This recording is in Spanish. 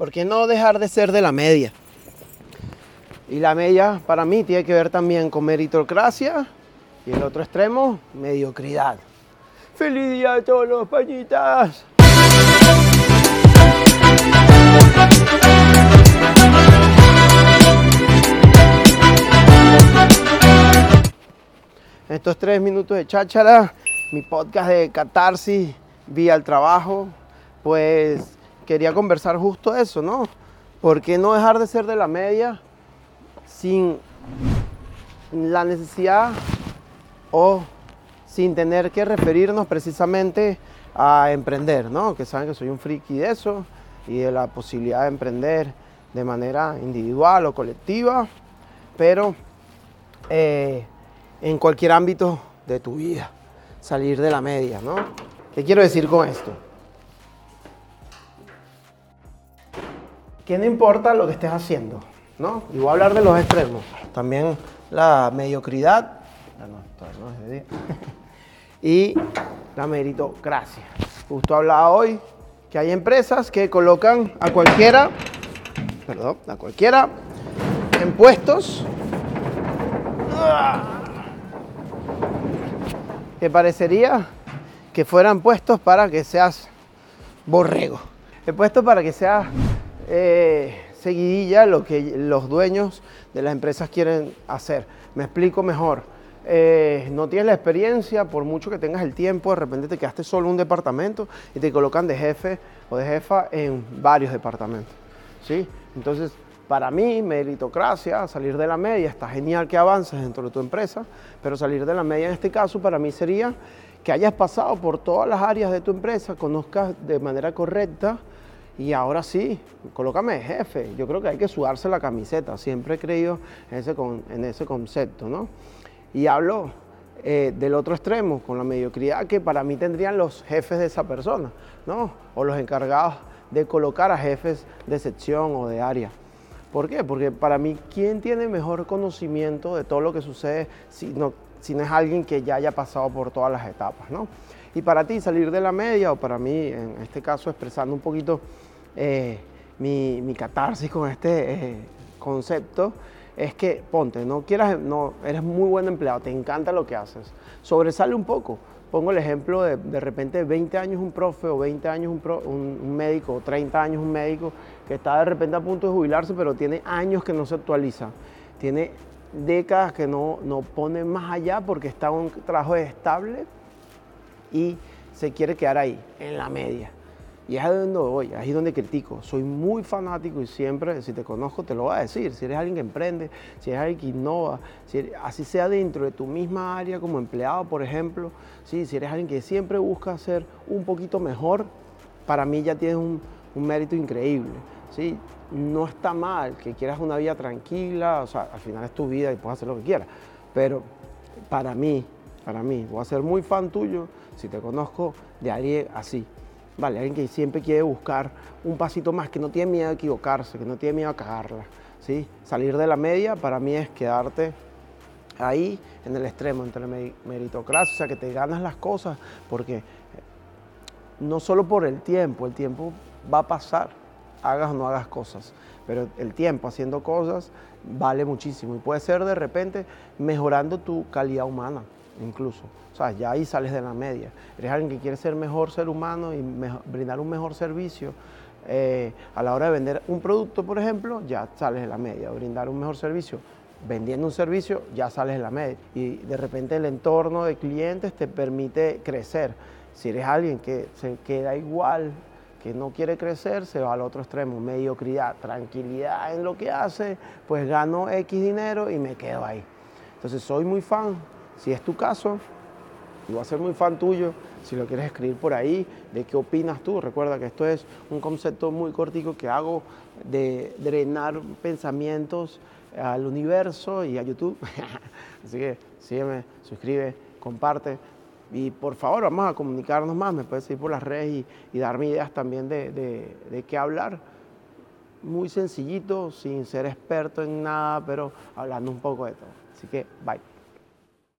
¿Por qué no dejar de ser de la media? Y la media para mí tiene que ver también con meritocracia y el otro extremo, mediocridad. ¡Feliz día a todos los pañitas! estos tres minutos de cháchara, mi podcast de catarsis vía el trabajo, pues quería conversar justo eso, ¿no? ¿Por qué no dejar de ser de la media sin la necesidad o sin tener que referirnos precisamente a emprender, ¿no? Que saben que soy un friki de eso y de la posibilidad de emprender de manera individual o colectiva, pero eh, en cualquier ámbito de tu vida, salir de la media, ¿no? ¿Qué quiero decir con esto? Que no importa lo que estés haciendo, ¿no? Y voy a hablar de los extremos. También la mediocridad, y la meritocracia. Justo hablaba hoy que hay empresas que colocan a cualquiera, perdón, a cualquiera en puestos que parecería que fueran puestos para que seas borrego. He puesto para que seas eh, seguidilla lo que los dueños de las empresas quieren hacer. Me explico mejor. Eh, no tienes la experiencia, por mucho que tengas el tiempo, de repente te quedaste solo un departamento y te colocan de jefe o de jefa en varios departamentos. ¿sí? Entonces, para mí, meritocracia, salir de la media, está genial que avances dentro de tu empresa, pero salir de la media en este caso para mí sería que hayas pasado por todas las áreas de tu empresa, conozcas de manera correcta y ahora sí, colócame de jefe. Yo creo que hay que sudarse la camiseta, siempre he creído en ese, en ese concepto, ¿no? Y hablo eh, del otro extremo, con la mediocridad que para mí tendrían los jefes de esa persona, ¿no? O los encargados de colocar a jefes de sección o de área. ¿Por qué? Porque para mí, ¿quién tiene mejor conocimiento de todo lo que sucede si no, si no es alguien que ya haya pasado por todas las etapas, ¿no? Y para ti, salir de la media, o para mí, en este caso, expresando un poquito eh, mi, mi, catarsis con este eh, concepto, es que ponte, no quieras, no, eres muy buen empleado, te encanta lo que haces, sobresale un poco, Pongo el ejemplo de de repente 20 años un profe o 20 años un, médico o 30 años un médico que está de repente a punto de jubilarse pero tiene años que no se actualiza. Tiene décadas que no, no pone más allá porque está un trabajo estable y se quiere quedar ahí, en la media. Y es ahí donde voy, ahí es donde critico. Soy muy fanático y siempre, si te conozco, te lo voy a decir. Si eres alguien que emprende, si eres alguien que innova, si así sea dentro de tu misma área como empleado, por ejemplo, ¿sí? si eres alguien que siempre busca ser un poquito mejor, para mí ya tienes un, mérito increíble. ¿Sí? No está mal que quieras una vida tranquila, o sea, al final es tu vida y puedes hacer lo que quieras. Pero para mí, para mí, voy a ser muy fan tuyo si te conozco de alguien así. Vale, alguien que siempre quiere buscar un pasito más, que no tiene miedo a equivocarse, que no tiene miedo a cagarla. ¿sí? Salir de la media para mí es quedarte ahí en el extremo, entre meritocracia, o sea, que te ganas las cosas, porque no solo por el tiempo, el tiempo va a pasar, hagas o no hagas cosas, pero el tiempo haciendo cosas vale muchísimo y puede ser de repente mejorando tu calidad humana incluso. O sea, ya ahí sales de la media. Eres alguien que quiere ser mejor ser humano y brindar un mejor servicio. Eh, a la hora de vender un producto, por ejemplo, ya sales de la media. brindar un mejor servicio, vendiendo un servicio, ya sales de la media. Y de repente el entorno de clientes te permite crecer. Si eres alguien que se queda igual, que no quiere crecer, se va al otro extremo, mediocridad, tranquilidad en lo que hace, pues gano X dinero y me quedo ahí. Entonces soy muy fan si es tu caso, y voy a ser muy fan tuyo, si lo quieres escribir por ahí, de qué opinas tú. Recuerda que esto es un concepto muy cortico que hago de drenar pensamientos al universo y a YouTube. Así que sígueme, suscribe, comparte. Y por favor, vamos a comunicarnos más. Me puedes seguir por las redes y, darme ideas también de qué hablar. Muy sencillito, sin ser experto en nada, pero hablando un poco de todo. Así que, bye.